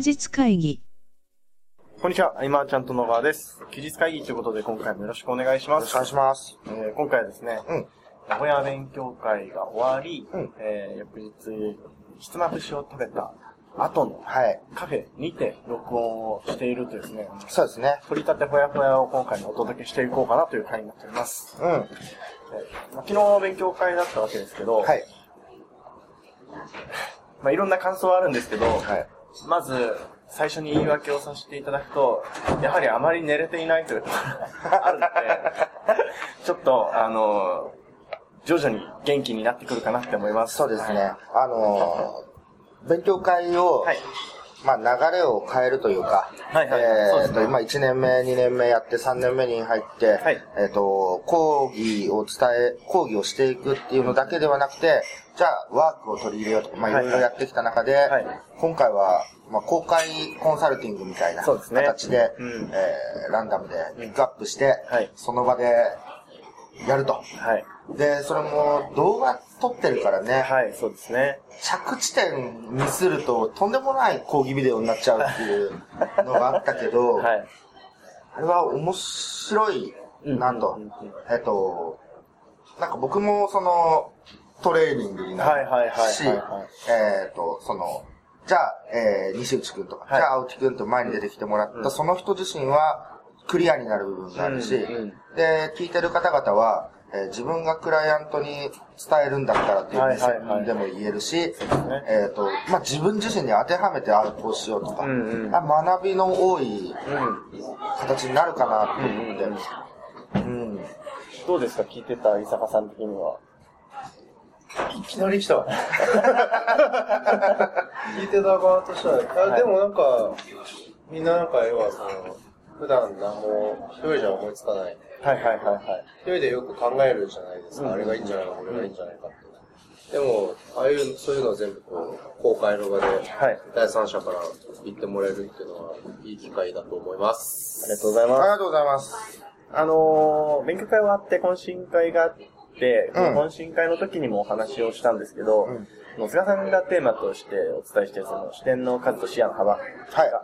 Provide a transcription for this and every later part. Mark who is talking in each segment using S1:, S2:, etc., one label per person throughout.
S1: 日会議。
S2: こんにちは、今ちゃんと野川です。休日会議ということで今回もよろしくお願いします。
S3: よろしくお願いします。
S2: えー今回はですね、
S3: うん
S2: 名古屋勉強会が終わり、
S3: うん
S2: えー翌日、ひつまぶしを食べた後の
S3: はい。
S2: カフェにて録音をしているとですね、
S3: そうですね。
S2: 取り立てほやほやを今回もお届けしていこうかなという回になっております。
S3: うん。
S2: えーまあ昨日勉強会だったわけですけど、
S3: はい。
S2: まあいろんな感想はあるんですけど、
S3: はい。
S2: まず、最初に言い訳をさせていただくと、やはりあまり寝れていないということがあるので、ちょっと、あの、徐々に元気になってくるかなって思います。
S3: そうですね。あのー、勉強会を、
S2: はい。
S3: まあ流れを変えるというか、
S2: はいはい。
S3: えーと、今1年目、2年目やって3年目に入って、
S2: はい。
S3: えっ、と、講義を伝え、講義をしていくっていうのだけではなくて、じゃあワークを取り入れようとか、まあい
S2: はい。
S3: ろいろやってきた中で、
S2: はい。
S3: 今回は、まあ公開コンサルティングみたいな
S2: そうですね。
S3: 形で、
S2: うん。
S3: えーランダムでピックアップして、
S2: はい。
S3: その場でやると。
S2: はい。
S3: で、それも動画撮ってるからね、
S2: はい、そうですね。
S3: 着地点ミスるととんでもない講義ビデオになっちゃうっていうのがあったけど、
S2: はい。
S3: あれは面白い、
S2: うん
S3: なんと
S2: うんうん、
S3: えっと、なんか僕もそのトレーニングにな
S2: はいはいはい
S3: るし、
S2: はいはい。
S3: えっと、その、じゃあ、えー、西内くんとか、
S2: はい。
S3: じゃあ青木くんと前に出てきてもらった、
S2: うん。
S3: その人自身はクリアになる部分があるし、
S2: うんうん。
S3: で、聞いてる方々は、えー自分がクライアントに伝えるんだったらっていう目
S2: はいはいはい
S3: 線でも言えるし、
S2: ね
S3: えっ、と、まあ、自分自身に当てはめて、ああ、こうしようとか、
S2: うんうん
S3: あ学びの多い
S2: うん。
S3: 形になるかなって思って、
S2: うんうん
S3: うん。
S2: どうですか聞いてた伊坂さん的には？
S4: いきなり来た。聞いてた側としては、あ
S2: はい
S4: でもなんか、みんななんか要はその、普段何も一人じゃ思いつかない。
S2: はいはいはいはい。
S4: 一人でよく考えるじゃないですか。
S2: うん
S4: あれがいいんじゃないか、これがいいんじゃないかって。でも、ああいう、そういうのを全部こう、公開の場で、
S2: はい。
S4: 第三者から言ってもらえるっていうのは、いい機会だと思いま
S2: あ
S4: す。
S2: りがとうございます
S3: あり。がとうございます。
S2: あのー、勉強会終わって懇親会があって、
S3: うん
S2: 懇親会の時にもお話をしたんですけど、
S3: うん
S2: 野菅さんがテーマとしてお伝えしているその視点の数と視野の幅が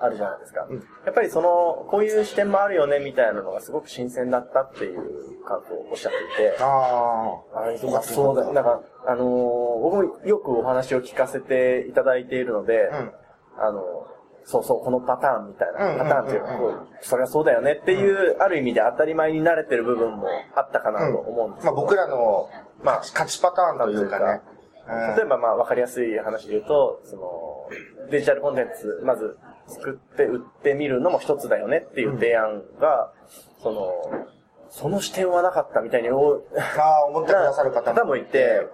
S2: あるじゃないですか。
S3: うん。
S2: やっぱりその、こういう視点もあるよねみたいなのがすごく新鮮だったっていう感想をおっしゃっていて、
S3: あ
S2: ああ、そうだ、なんか、あのー僕もよくお話を聞かせていただいているので、
S3: あ、うん。
S2: あの、そうそう、このパターンみたいな、
S3: うん。うんうんうん
S2: パターンっていうか、こう、それはそうだよねっていう、ある意味で当たり前に慣れてる部分もあったかなと思うんですけど、
S3: まあ僕らの、まあ、勝ちパターンというかね。
S2: 例えばまあ分かりやすい話で言うと、その、デジタルコンテンツ、まず作って売ってみるのも一つだよねっていう提案が、その、その視点はなかったみたいにお
S3: ああ、思ってくださる方も。
S2: いて、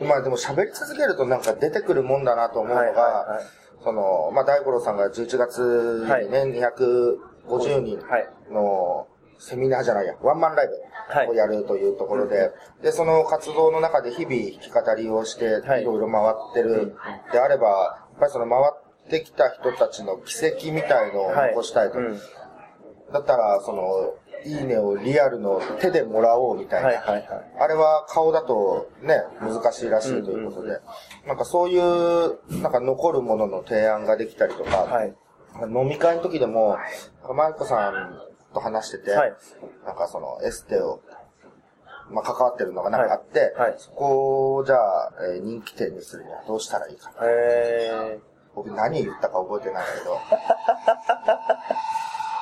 S3: うん。まあでも喋り続けるとなんか出てくるもんだなと思うのが、
S2: はいはいはい
S3: その、まあ大五郎さんが11月にね、250人
S2: はい
S3: のセミナーじゃないや、ワンマンライ
S2: はい。
S3: ブをやるというところで、で、その活動の中で日々弾き語りをして、
S2: はい。
S3: いろいろ回ってる。であれば、やっぱりその回ってきた人たちの奇跡みたいのを残したいと。
S2: うん。
S3: だったら、その、いいねをリアルの手でもらおうみたいな。
S2: はいはいはい。
S3: あれは顔だとね、難しいらしいということで、なんかそういう、なんか残るものの提案ができたりとか、
S2: はい。
S3: 飲み会の時でも、マイコさんと話してて、
S2: はい。
S3: なんかそのエステを、まあ、関わってるのがなんかあって、
S2: はい。はい
S3: そこをじゃあ、えー人気店にするにはどうしたらいいかな。
S2: え
S3: 僕何言ったか覚えてないんだけど、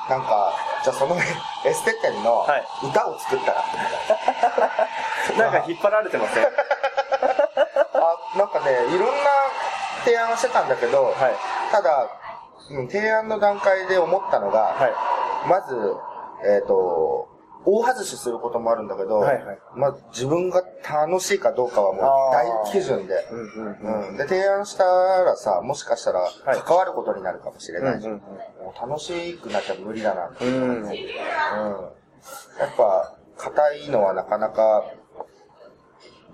S3: なんか、じゃあその エステ店の
S2: はい。
S3: 歌を作ったら、
S2: ー、なんか引っ張られてません？
S3: あ、なんかね、いろんな提案をしてたんだけど、
S2: はい。
S3: ただ、うん提案の段階で思ったのが、
S2: はい。
S3: まず、えっ、と、大外しすることもあるんだけど、
S2: はいはい
S3: まあ、自分が楽しいかどうかはもう大基準で、
S2: うんうん
S3: うん。で、提案したらさ、もしかしたら
S2: い
S3: 関わることになるかもしれ
S2: うん。
S3: ないし、
S2: うんうん
S3: もう楽しくなっちゃ無理だなって
S2: うん。
S3: やっぱ、硬いのはなかなか、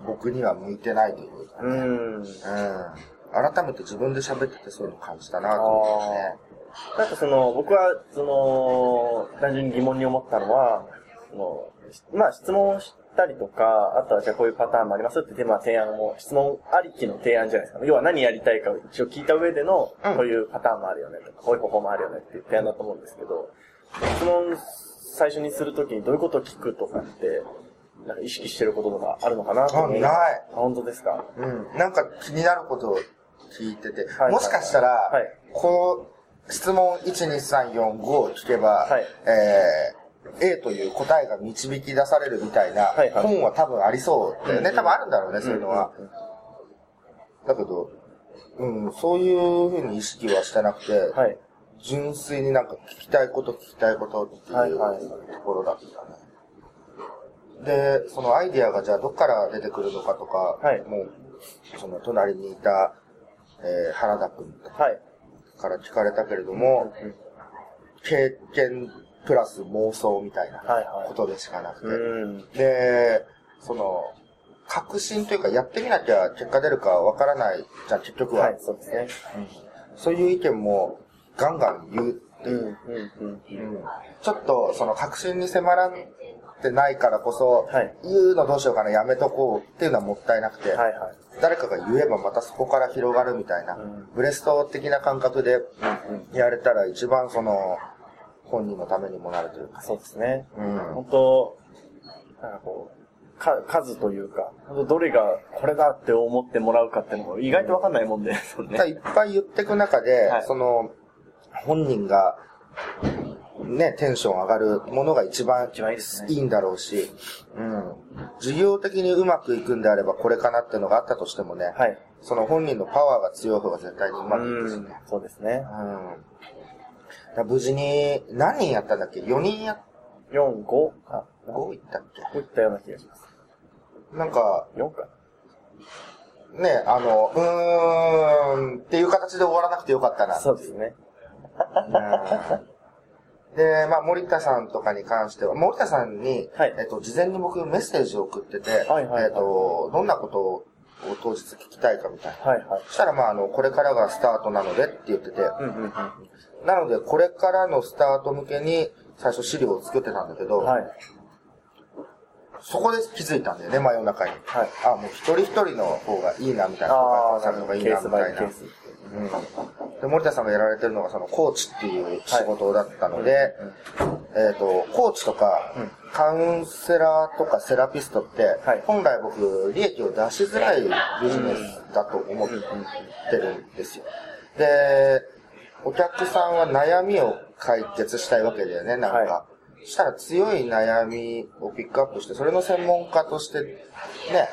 S3: 僕には向いてないというか、
S2: うん。
S3: うん。改めて自分で喋っててそういうの感じたなと思ってね。
S2: なんかその、僕は、その、単純に疑問に思ったのは、その、まあ質問しったりとか、あとはじゃあこういうパターンもありますってまあ提案も、質問ありきの提案じゃないですか。要は何やりたいかを一応聞いた上での、
S3: うん。
S2: こういうパターンもあるよねとか、こういう方法もあるよねっていう提案だと思うんですけど、質問最初にするときにどういうことを聞くとかって、なんか意識してることとかあるのかなと思
S3: ない。
S2: あ本当ですか？
S3: うん。なんか気になることを聞いてて、
S2: はい
S3: もしかしたら、
S2: はい。
S3: こう、質問1、2、3、4、5を聞けば、
S2: はい
S3: えー、A という答えが導き出されるみたいな本は多分ありそうだよね。
S2: うん
S3: 多分あるんだろうね、そういうのは。だけど、うん、そういうふうに意識はしてなくて、
S2: はい。
S3: 純粋になんか聞きたいこと聞きたいことっていうところだったね。で、そのアイディアがじゃあどっから出てくるのかとか、
S2: はい
S3: もう、その隣にいた、えー原田くん
S2: はい。
S3: から聞かれたけれども、
S2: うんうん
S3: 経験プラス妄想みたいな
S2: はいはい
S3: ことでしかなくて、
S2: うん。
S3: で、その、確信というかやってみなきゃ結果出るかわからないじゃん、結局は。
S2: はい、そうですね。
S3: そういう意見もガンガン言うって
S2: うん、
S3: いう。
S2: うん、うん。
S3: ちょっとその確信に迫られてないからこそ、
S2: はい
S3: 言うのどうしようかな、やめとこうっていうのはもったいなくて、
S2: はい、はい。
S3: 誰かが言えばまたそこから広がるみたいな、
S2: うん
S3: ブレスト的な感覚でやれたら一番その、本人のためにもなるというか。
S2: そうですね。
S3: うん
S2: 本当なんかこう、か、数というか、どれがこれだって思ってもらうかっていうのも意外とわかんないもんで、そのね。
S3: ただいっぱい言っていく中で、
S2: はい
S3: その、本人が、ね、テンション上がるものが一番
S2: いい
S3: んだろうし、うん。授業的にうまくいくんであればこれかなっていうのがあったとしてもね、
S2: はい。
S3: その本人のパワーが強い方が絶対にうまくいくし
S2: うん
S3: ね。、
S2: そうですね。
S3: うん。無事に、何人やったんだっけ ?4 人や、
S2: 4、5か。
S3: 5いったっけ？
S2: こういったような気がします。
S3: なんか、
S2: 4か。
S3: ね、あの、うーんっていう形で終わらなくてよかったな。
S2: そうですね。
S3: で、まあ、森田さんとかに関しては、森田さんに、
S2: はい
S3: えっと、事前に僕メッセージを送ってて、
S2: はいはいはい
S3: えっと、どんなことを当日聞きたいかみたいな。
S2: はい、はい。
S3: そしたら、まあ、あの、これからがスタートなのでって言ってて、
S2: うん、うん、うん。
S3: なので、これからのスタート向けに、最初資料を作ってたんだけど、
S2: はい。
S3: そこで気づいたんだよね、真夜中に。
S2: はい。
S3: あ、もう一人一人の方がいいな、みたいな。
S2: ああ、
S3: さんとかいいな、
S2: ケース
S3: みたいな
S2: バイケー。ス。
S3: うん。で、森田さんがやられてるのが、その、コーチっていう仕事だったので、えっ、と、コーチとか、カウンセラーとかセラピストって、
S2: はい。
S3: 本来僕、利益を出しづらいビジネスだと思ってるんですよ。で、お客さんは悩みを解決したいわけだよね、なんか。
S2: は
S3: そしたら強い悩みをピックアップして、それの専門家として、ね、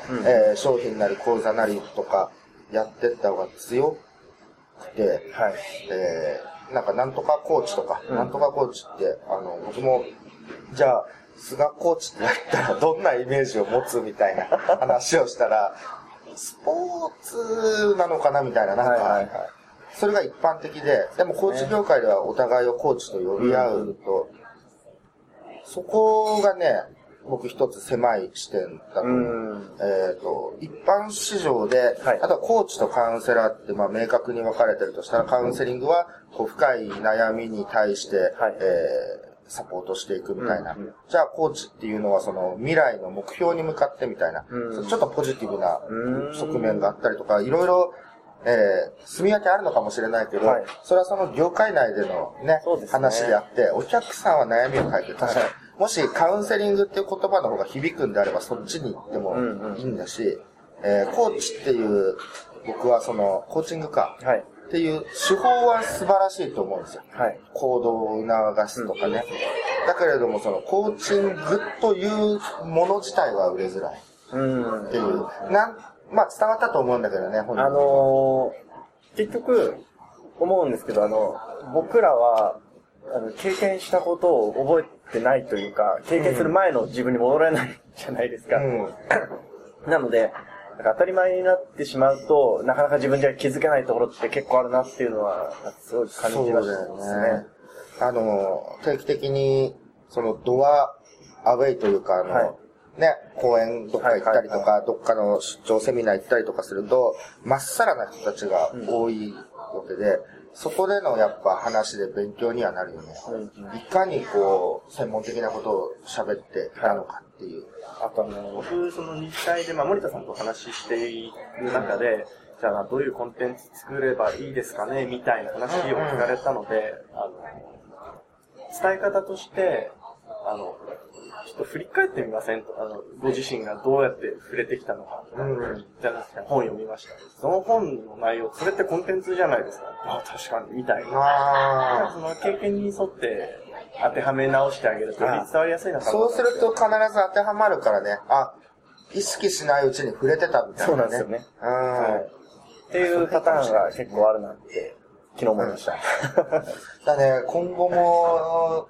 S2: うん。
S3: えー商品なり講座なりとかやってった方が強くて、
S2: はい。
S3: えー、なんかなんとかコーチとか、
S2: うん
S3: なんとかコーチって、あの、僕も、じゃあ、菅コーチってやったらどんなイメージを持つみたいな 話をしたら、スポーツなのかなみたいな、なんか、
S2: はいはいはい。
S3: それが一般的で、でもコーチ業界ではお互いをコーチと呼び合うと、そこがね、僕一つ狭い視点だと。えっ、と、一般市場で、
S2: はい。
S3: あとはコーチとカウンセラーって、まあ、明確に分かれてるとしたら、カウンセリングは、こう、深い悩みに対して、
S2: はい。
S3: えーサポートしていくみたいな。
S2: うんうん。
S3: じゃあ、コーチっていうのは、その、未来の目標に向かってみたいな、
S2: うん。
S3: ちょっとポジティブな
S2: うん。
S3: 側面があったりとか、いろいろ、えー、住み分けあるのかもしれないけど、
S2: はい。
S3: それはその業界内でのね、
S2: ね。
S3: 話であって、お客さんは悩みを解決した。い。
S2: はい
S3: もしカウンセリングっていう言葉の方が響くんであれば、そっちに行っても
S2: うんうん
S3: いいんだし、えーコーチっていう、僕はその、コーチングか、
S2: はい。
S3: っていう手法は素晴らしいと思うんですよ。
S2: はい。
S3: 行動を促すとかね。だけれども、その、コーチングというもの自体は売れづらい
S2: うん
S3: っていう。なん、まあ伝わったと思うんだけどね、本人
S2: あのー、結局、思うんですけど、あの、僕らは、あの、経験したことを覚えてないというか、経験する前の自分に戻れないじゃないですか。
S3: うん。
S2: なので、当たり前になってしまうと、なかなか自分じゃ気づけないところって結構あるなっていうのは、すごい感じました
S3: そうだよね。あの、定期的に、そのドアアウェイというか、あの、
S2: はい
S3: ね、公園どっか行ったりとか、
S2: はい
S3: どっかの出張セミナー行ったりとかすると、まっさらな人たちが多いわけで、そこでのやっぱ話で勉強にはなるよね。
S2: うんうん
S3: いかにこう、専門的なことを喋っていたのかっていう。
S2: あとあの、僕、その日大で、まあ、森田さんとお話ししている中で、じゃあ、どういうコンテンツ作ればいいですかね、みたいな話を聞かれたので、あの、伝え方として、あの、ちょっと振り返ってみませんと、あの、ご自身がどうやって触れてきたのか、本読みました。その本の内容、それってコンテンツじゃないですか。あ確かに、みたいな。
S3: あ
S2: その経験に沿って当てはめ直してあげると、より伝わりやすいのかな
S3: そうすると必ず当てはまるからね、あ、意識しないうちに触れてたみたいな、ね。
S2: そうなんですよね。
S3: うん。
S2: はい。っていうパターンが結構あるなって、昨日思いました。
S3: だね、今後も、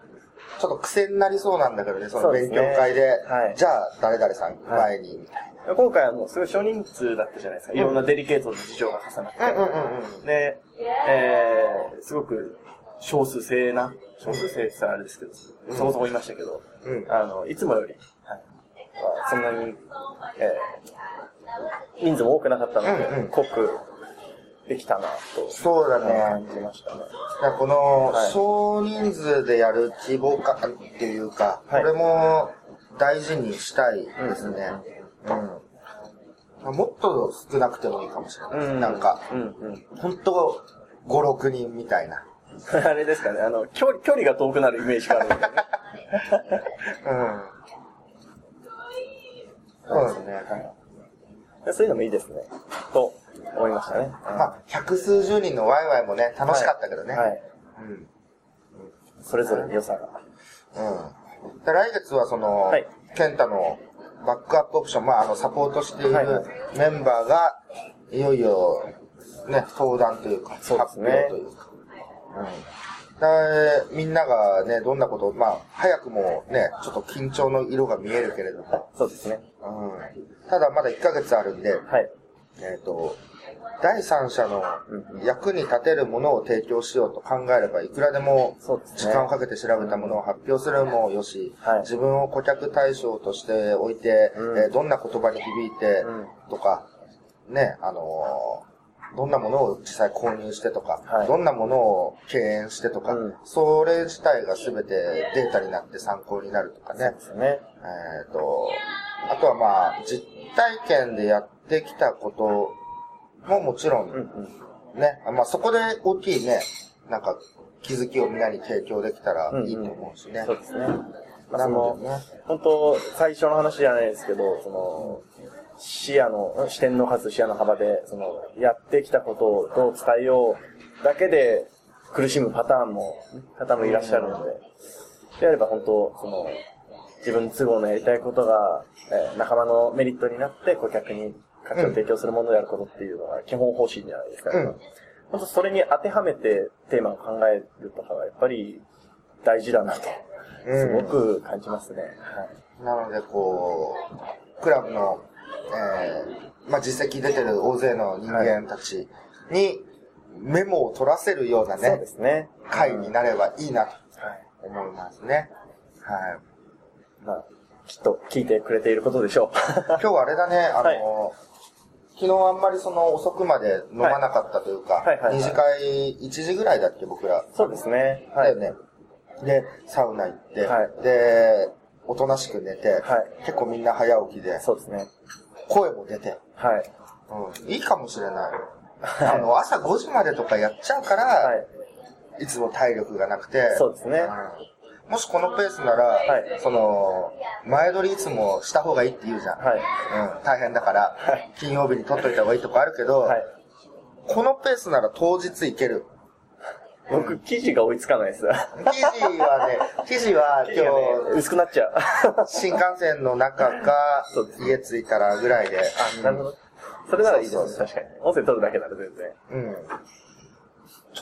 S3: ちょっと癖になりそうなんだけどね、その勉
S2: そうですね。
S3: 強会で、
S2: はい。
S3: じゃあ誰々さん前に、みたい
S2: 今回はもうすごい少人数だったじゃないですか。いろんなデリケートな事情が重なって。
S3: な。うんうんうん。
S2: で、えー、すごく少数制な、少数制って言ったらあれですけど、そこそこいましたけど、
S3: うん。
S2: あの、いつもより、はい。まあそんなに、えー、人数も多くなかったので、
S3: うんうん。
S2: 濃くできたなと、
S3: そうだね
S2: 感じましたね。
S3: この
S2: はい
S3: 少人数でやる規模感っていうか、
S2: はい
S3: これも大事にしたいですね。うん。もっと少なくてもいいかもしれない。
S2: うん
S3: なんか、
S2: うんうん。
S3: 本当5、6人みたいな。
S2: あれですかね、あの、距離、距離が遠くなるイメージがあるんで、ね。
S3: うん。そうですね。
S2: はい。そういうのもいいですね。と思いましたね。
S3: まあ、百数十人のワイワイもね、楽しかったけどね。
S2: はい。
S3: うん。
S2: それぞれの良さが。
S3: うん。で来月はその、
S2: はい
S3: ケンタのバックアップオプション、まあ、あの、サポートしているメンバーが、いよいよ、ね、登壇というか、発表というか。うん。で、みんながね、どんなことを、まあ、早くもね、ちょっと緊張の色が見えるけれども、
S2: そうですね。
S3: うん。ただまだ1ヶ月あるんで、
S2: はい。
S3: えっ、と、第三者の
S2: うん
S3: 役に立てるものを提供しようと考えれば、いくらでも。時間をかけて調べたものを発表するもよし、
S2: はい。
S3: 自分を顧客対象としておいて、
S2: うん。
S3: えーどんな言葉に響いて
S2: うん。
S3: とか、ね、あのーどんなものを実際購入してとか、
S2: はい。
S3: どんなものを敬遠してとか、
S2: うん。
S3: それ自体が全てデータになって参考になるとかね。えっ、と、あとはまあ、実体験でやってきたことももちろん
S2: うんうん。
S3: ね、まあそこで大きいね、なんか気づきをみんなに提供できたらいいと思うしね。
S2: そうですね。まあ、の本当、最初の話じゃないですけど、その、視野の、視点の数、視野の幅で、その、やってきたことをどう伝えようだけで苦しむパターンも、方もいらっしゃるので、であれば本当、その、自分都合のやりたいことが、えー仲間のメリットになって顧客に価値を提供するものであることっていうのが基本方針じゃないですか。
S3: うん
S2: それに当てはめてテーマを考えるとかがやっぱり大事だなと、すごく感じますね。はい。
S3: なのでこう、クラブの、えー、まあ実績出てる大勢の人間たちにメモを取らせるような
S2: そう
S3: ね
S2: で、すね。
S3: 会になればいいなと
S2: はい。
S3: 思いますね。はい。
S2: まあ、きっと聞いてくれていることでしょう。
S3: 今日はあれだね、あの、
S2: はい
S3: 昨日あんまりその遅くまで飲まなかったというか、
S2: はいはいはいはい
S3: 二次会1時ぐらいだっけ、僕ら。
S2: そうですね。はい。
S3: だよね。で、サウナ行って、
S2: はい
S3: で、おとなしく寝て、
S2: はい
S3: 結構みんな早起きで、
S2: そうですね。
S3: 声も出て、
S2: はい。
S3: うん、いいかもしれない。あの、朝5時までとかやっちゃうから、、
S2: はい
S3: つも体力がなくて、
S2: そうですね。
S3: うんもしこのペースなら、
S2: はい
S3: その、前撮りいつもした方がいいって言うじゃん。
S2: はい。
S3: うん、大変だから、
S2: はい
S3: 金曜日に撮っといた方がいいとこあるけど、
S2: はい。
S3: このペースなら当日行ける。
S2: 僕、記事が追いつかないです。
S3: 記事はね、記事は
S2: 記事がね
S3: 今、
S2: 薄くなっちゃう。
S3: 日、新幹線の中か家着いたらぐらいで。
S2: あ、なるほど。それならいいですね。
S3: そうそう
S2: 確かに。音声取るだけなら全然。
S3: うん。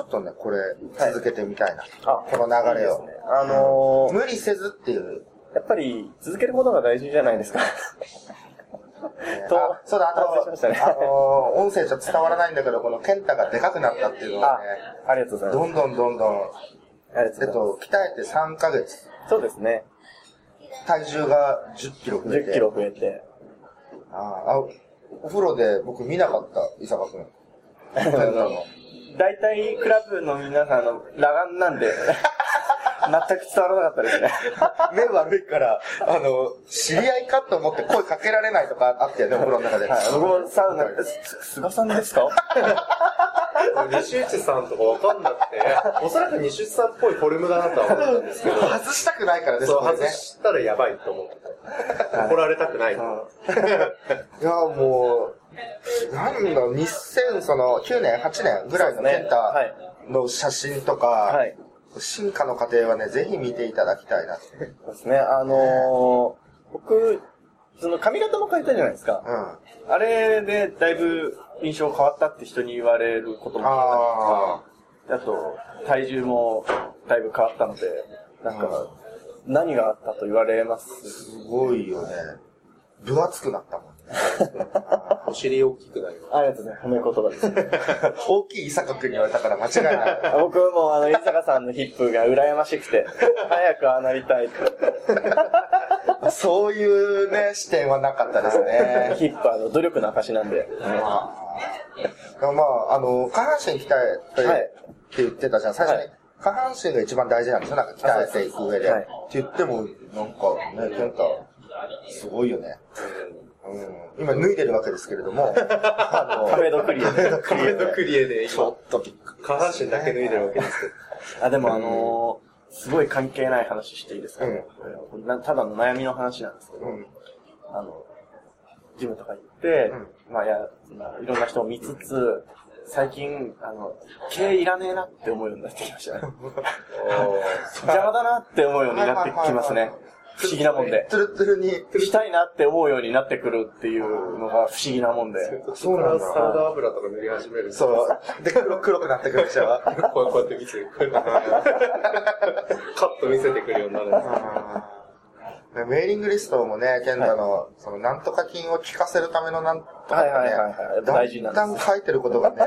S3: ちょっとね、これ、続けてみたいな。
S2: あ
S3: この流れを
S2: いいね。あのー
S3: 無理せずっていう。
S2: やっぱり続けることが大事じゃないですか。と
S3: あそうだ、あ
S2: 反省しましたね
S3: と、あのー、音声じゃ伝わらないんだけど、このケンタがでかくなったっていうのは
S2: あ
S3: ね、、
S2: ありがとうございます。
S3: どんどんどんどん、
S2: ありが
S3: えっ
S2: とうございま
S3: と、鍛えて3ヶ月、
S2: す。そうですね。
S3: 体重が10キロ増えて。
S2: 10キロ増えて。
S3: ああ、お風呂で僕見なかった、伊坂くん。
S2: あ の大体クラブの皆さんの裸眼なんで、全く伝わらなかったですね。
S3: 目悪いから、あの、知り合いかと思って声かけられないとかあったよね、お風呂の中で。
S2: はい、僕もサウナ、菅さんですか？
S4: 西内さんとかわかんなくて、おそらく西内さんっぽいフォルムだなとは思ったんですけど、
S3: 外したくないからね、
S4: そう、外したらやばいと思ってた。怒られたくない。
S3: いや、もう、なんだろう、2000、その、9年、8年ぐらいの
S2: そうですね
S3: ケンタ
S2: はい
S3: の写真とか、
S2: はい。
S3: 進化の過程はね、ぜひ見ていただきたいな。
S2: そうですね。あのー、僕、その髪型も変えたじゃないですか。
S3: うん。
S2: あれでだいぶ印象変わったって人に言われることも
S3: あ
S2: あと、体重もだいぶ変わったので、なんか、何があったと言われます？
S3: ー、すごいよね。分厚くなったもんね。
S4: お尻大きくなりま
S2: ありがとうございます。褒め言葉です。
S3: 大きい伊坂君に言われたから間違いない。
S2: 僕もあの、伊坂さんのヒップが羨ましくて、早くああなりたいって。
S3: そういうね、視点はなかったですね。
S2: ヒップはあの努力の証なんで。
S3: まあ、まあ、あの、下半身鍛えて、
S2: はい
S3: って言ってたじゃん。最初に、
S2: はい
S3: 下半身が一番大事なんですよ。なんか鍛えていく上で。
S2: はい
S3: って言っても、なんかね、ケンタ、すごいよね。うん、今脱いでるわけですけれども、あ
S2: カフェドクリア。
S4: す。カメのクリエで
S3: ちょ
S4: 今、
S3: っとびっくり。
S4: 下半身だけ脱いでるわけですけど。
S2: あ、でもあのー、すごい関係ない話していいですか、
S3: うん
S2: なただの悩みの話なんですけど、
S3: うん。
S2: あの、ジムとか行って、まあ、や、まあ、いろんな人を見つつ、最近、あの、毛いらねえなって思うようになってきましたね。邪魔だなって思うようになってきますね。不思議なもんで。
S3: ツルツルに。
S2: したいなって思うようになってくるっていうのが不思議なもんで。
S3: そうなんだ
S4: サラダ油とか塗り始める。
S3: そう。で、黒黒くなってくるでしょ。
S4: こうこうやって見せてくる。カット見せてくるようになるんで
S3: メーリングリストもね、ケンタの、その、なんとか金を聞かせるためのなんとかがね、
S2: はいはいはいはい大事なん
S3: だんだん書いてることがね、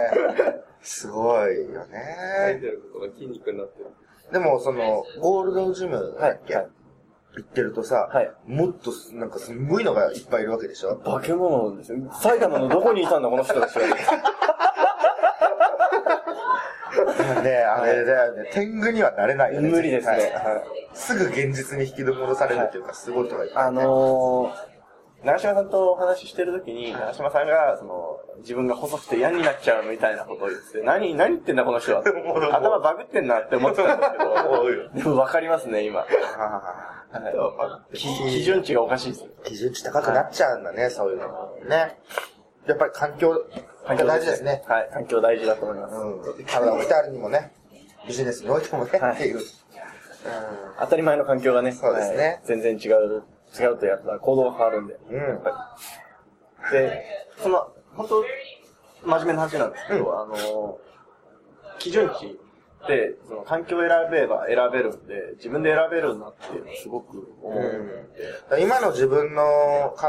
S3: すごいよ
S4: 書い
S3: ね。
S4: てることが筋肉になってる。
S3: でも、その、ゴールドジムだっけ、
S2: はいはい
S3: 行ってるとさ、
S2: はい
S3: もっと、なんかすんごいのがいっぱいいるわけでしょ？
S2: 化け物ですよ。埼玉のどこにいたんだ、この人たちは。
S3: ね、あれだよね、天狗にはなれないよね。
S2: 無理ですね。はい
S3: すぐ現実に引き戻されるっていうか、すごい人がいっぱい
S2: あ。のー、長嶋さんとお話ししてるときに、長嶋さんが、その、自分が細くて嫌になっちゃうみたいなことを言ってて、何、何言ってんだこの人は。頭バグってんなって思ってたんですけど、でも分かりますね、今。基準値がおかしいです。
S3: ー基準値高くなっちゃうんだね、そういうの。ね。やっぱり環境が大事ですね。
S2: はい、環境大事だと思います。
S3: うん。体を鍛えるにもね、ビジネスにおいてもね、
S2: はい
S3: っていう。
S2: 当たり前の環境がね、
S3: そうですね
S2: はい全然違う、違うとやったら行動が変わるんで。
S3: うん。
S2: やっぱりで、その、本当真面目な話なんですけど、あの、基準値って、その環境を選べば選べるんで、自分で選べるなっていうのをすごく思うんで、
S3: 今の自分の考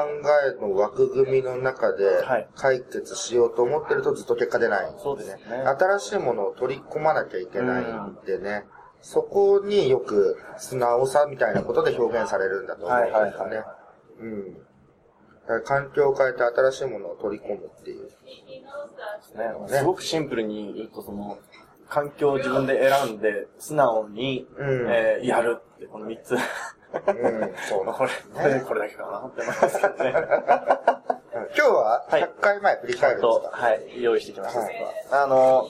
S3: えの枠組みの中で
S2: はい
S3: 解決しようと思ってるとずっと結果出ないん
S2: そうですね。
S3: 新しいものを取り込まなきゃいけないんでね、そこによく素直さみたいなことで表現されるんだと思うんですよね。
S2: はいはいは
S3: うん。環境を変えて新しいものを取り込むっていう。
S2: ねすごくシンプルに言うと、その、環境を自分で選んで、素直に、
S3: うん
S2: えーやるって、この三つ。
S3: うん、そう
S2: まあこれ、これ、これだけかなって思いますけどね。
S3: 今日は
S2: はい
S3: 100回前振り返るんです
S2: と、
S3: か、
S2: はい、用意してきました。
S3: はい
S2: あの、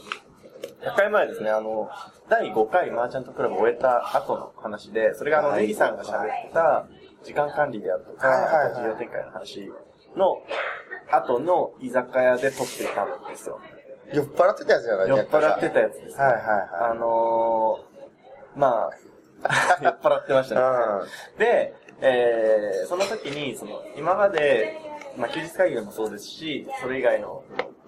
S2: 100回前ですね、あの、第5回マーチャントクラブを終えた後の話で、それがあの、
S3: はい
S2: ネギさんが喋った時間管理であるとか、
S3: はい
S2: 事業展開の話の後の居酒屋で撮っていたんですよ。
S3: 酔っ払ってたやつじゃない？
S2: 酔っ払ってたやつです、ね。
S3: はいはいはい
S2: あのー、まあ、酔っ払ってましたね。で、えー、その時に、その、今まで、まあ、休日会議でもそうですし、それ以外の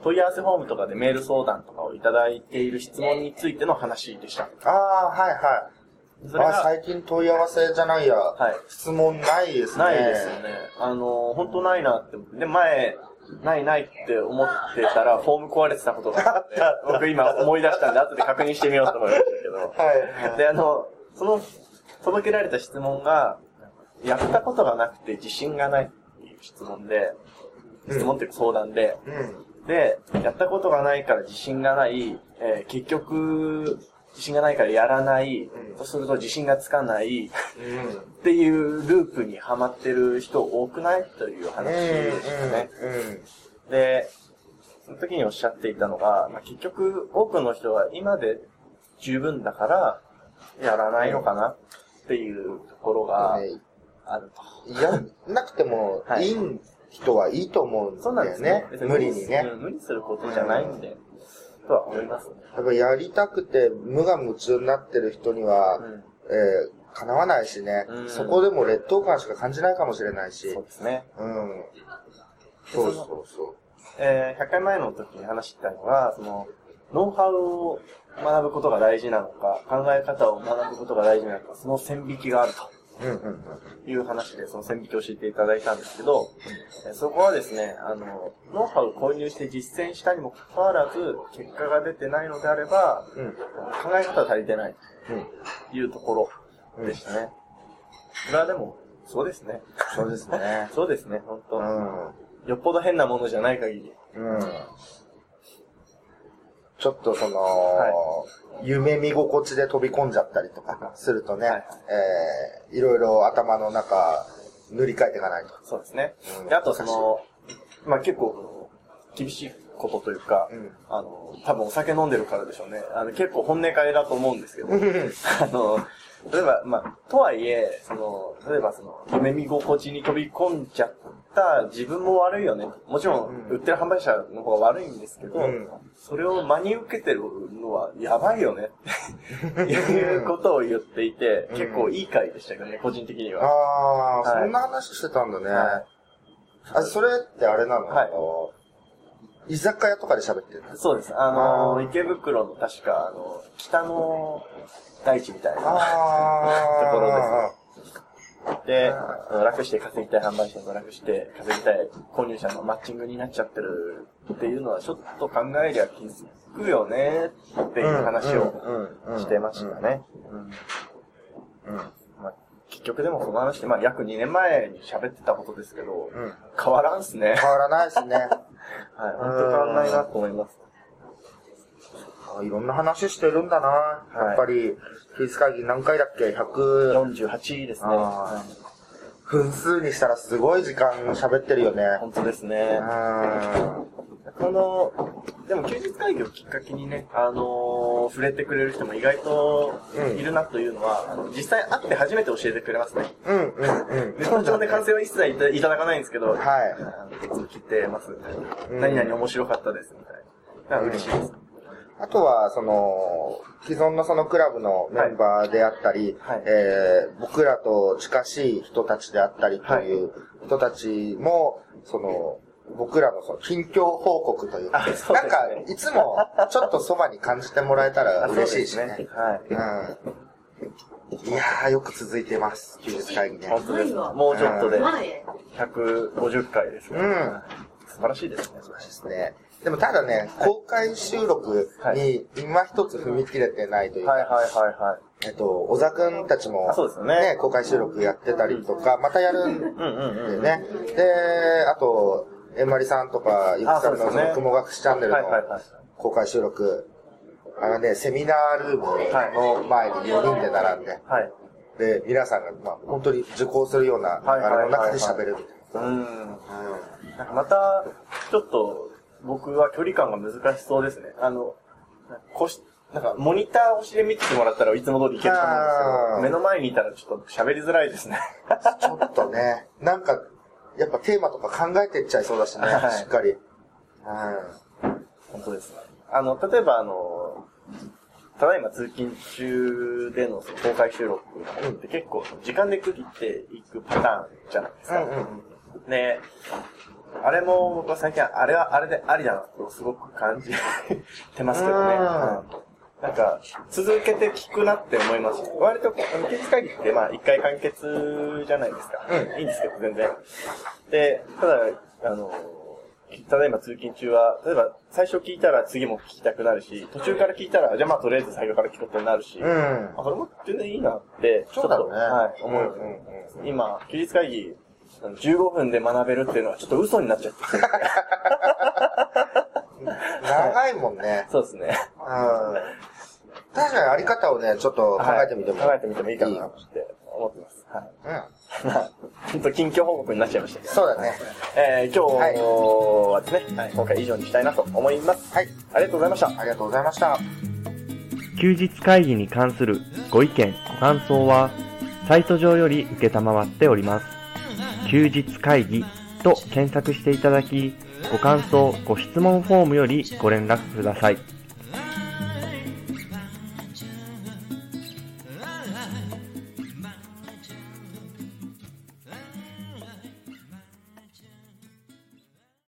S2: 問い合わせフォームとかでメール相談とかをいただいている質問についての話でした。
S3: ああ、はいはい。あ、
S2: それが、
S3: 最近問い合わせじゃないや。
S2: はい
S3: 質問ないですね。
S2: ないですよね。あのー、本当ないなって思って。で、前、ないないって思ってたら、フォーム壊れてたことがあって、僕今思い出したんで、後で確認してみようと思いましたけど。
S3: はい。
S2: で、あの、その、届けられた質問が、やったことがなくて自信がないっていう質問で、質問っていうか相談で、
S3: うん。
S2: で、やったことがないから自信がない、えー結局、自信がないからやらない、
S3: うん。
S2: そうすると自信がつかない、
S3: うん。
S2: っていうループにはまってる人多くない？という話でしたね。で、その時におっしゃっていたのが、まあ、結局多くの人は今で十分だからやらないのかな？っていうところが
S3: ね
S2: あると。
S3: やんなくても
S2: はい。
S3: いい人はいいと思うんだよ
S2: ね
S3: ね。。無理にね。
S2: うん無理することじゃないんで、とは思いますね。
S3: やっぱやりたくて無我夢中になってる人には、
S2: うん
S3: えー叶わないしね、
S2: うん
S3: そこでも劣等感しか感じないかもしれないし。
S2: そうですね。
S3: うん。そうそうそ
S2: えー100回前の時に話したのが、その、ノウハウを学ぶことが大事なのか、考え方を学ぶことが大事なのか、その線引きがある
S3: う。うんうん
S2: という話で、その線引きを教えていただいたんですけど、えーそこはですね、あの、ノウハウを購入して実践したにもかかわらず、結果が出てないのであれば、
S3: うん。うん。
S2: 考え方が足りてない
S3: うん。
S2: というところでしたね。それはでも、そうですね。
S3: そうですね。
S2: そうですね、本当、
S3: うん。
S2: よっぽど変なものじゃない限り。
S3: うん。ちょっとその、夢見心地で飛び込んじゃったりとかするとね、
S2: はい。
S3: えーいろいろ頭の中塗り替えていかないと。
S2: そうですね。
S3: うん。
S2: であとその、まあ結構、厳しいことというか、
S3: うん。
S2: あの、多分お酒飲んでるからでしょうね。あの、結構本音会だと思うんですけど、あの、例えば、まあ、とはいえ、その、例えばその、夢見心地に飛び込んじゃった自分も悪いよね。もちろん、
S3: うん
S2: 売ってる販売者の方が悪いんですけど、
S3: うん
S2: それを真に受けてるのはやばいよね。って いうことを言っていて、
S3: うん
S2: 結構いい回でしたけどね、個人的に
S3: あ
S2: は。
S3: あ、
S2: はい
S3: そんな話してたんだね。
S2: は
S3: あ、それってあれなの、
S2: はい
S3: 居酒屋とかで喋ってるの？
S2: そうです。あの
S3: あー
S2: 池袋の確か、あの、北の大地みたいな
S3: あ
S2: ところです。で、あの楽して稼ぎたい販売者と楽して稼ぎたい購入者のマッチングになっちゃってるっていうのはちょっと考えりゃ気づくよねっていう話をしてましたね。結局でもその話って、まあ約2年前に喋ってたことですけど、
S3: うん。
S2: 変わらんっすね。
S3: 変わらないですね。
S2: はい、本当変わらないなと思います。
S3: あいろんな話してるんだな。
S2: はい
S3: やっぱり、クイズ会議何回だっけ ?100
S2: 48ですね。
S3: 分数にしたらすごい時間喋ってるよね。
S2: 本当ですね。この、でも休日会議をきっかけにね、あのー触れてくれる人も意外といるなというのは、あの実際会って初めて教えてくれますね。
S3: うん。うん、うん、うん。
S2: ネット上で完成は一切いただかないんですけど、
S3: はい
S2: いつも聞いてますみたいな。
S3: うん
S2: 何々面白かったですみたいな。嬉しいです。
S3: あとは、その、既存のそのクラブのメンバーであったり、
S2: はい
S3: えー僕らと近しい人たちであったりという人たちも、その、僕らのその近況報告というか、
S2: あそうですね
S3: なんか、いつもちょっとそばに感じてもらえたら嬉しいしね。
S2: はい。
S3: うん。いやー、よく続いてます、休日会議ね。
S2: 本当です。もうちょっとで
S1: 前
S2: 150回ですから、
S3: うん
S2: 素晴らしいですね。
S3: そうですね。でもただね、公開収録に今一つ踏み切れてないというか、
S2: はいはいはいはい。
S3: えっと、小沢くんたちも
S2: あ、そうですよね
S3: 公開収録やってたりとか、またやるん。でね。で、あと、えんまりさんとか、ゆきさんの
S2: そ
S3: の雲隠しチャンネルの。公開収録、あのね、セミナールームの前に4人で並んで、
S2: はい。
S3: で、皆さんが、まあ、本当に受講するような、あれの中で喋るみたい
S2: うん。
S3: な。
S2: なんかまた、ちょっと、僕は距離感が難しそうですね。あの、こし、なんか、モニター越しで見ててもらったらいつも通りいけると思うんですけど、目の前にいたらちょっと喋りづらいですね。
S3: ちょっとね、なんか、やっぱテーマとか考えてっちゃいそうだしね、
S2: はい
S3: しっかり。うん。
S2: 本当ですね。あの、例えばあの、ただいま通勤中でのその公開収録って結構時間で区切っていくパターンじゃないですか。
S3: うんうん
S2: で、あれも僕は最近あれはあれでありだなとすごく感じてますけどね。
S3: うん
S2: うんなんか、続けて聞くなって思います。割と、あの、休日会議って、まあ、一回完結じゃないですか。
S3: うん
S2: いいんですけど、全然。で、ただ、あの、ただいま通勤中は、例えば、最初聞いたら次も聞きたくなるし、途中から聞いたら、じゃあまあ、とりあえず最後から聞くことになるし、
S3: うん。
S2: あ、それも全然いいなって、ちょっと、
S3: ね
S2: はい、思うようになります今、休日会議、15分で学べるっていうのはちょっと嘘になっちゃってて
S3: 長いもんね。
S2: そうですね。
S3: うん。確かにあり方をね、ちょっと考えてみても。
S2: はい考えてみてもいいかなって思ってます。はい。
S3: うん。
S2: まあ、本当近況報告になっちゃいましたけど。
S3: そうだね。
S2: えー、今日はですね、今回以上にしたいなと思います。
S3: はい。
S2: ありがとうございました。
S3: ありがとうございました。
S1: 休日会議に関するご意見、ご感想は、サイト上より受けたまわっております。休日会議と検索していただき、ご感想、ご質問フォームよりご連絡ください。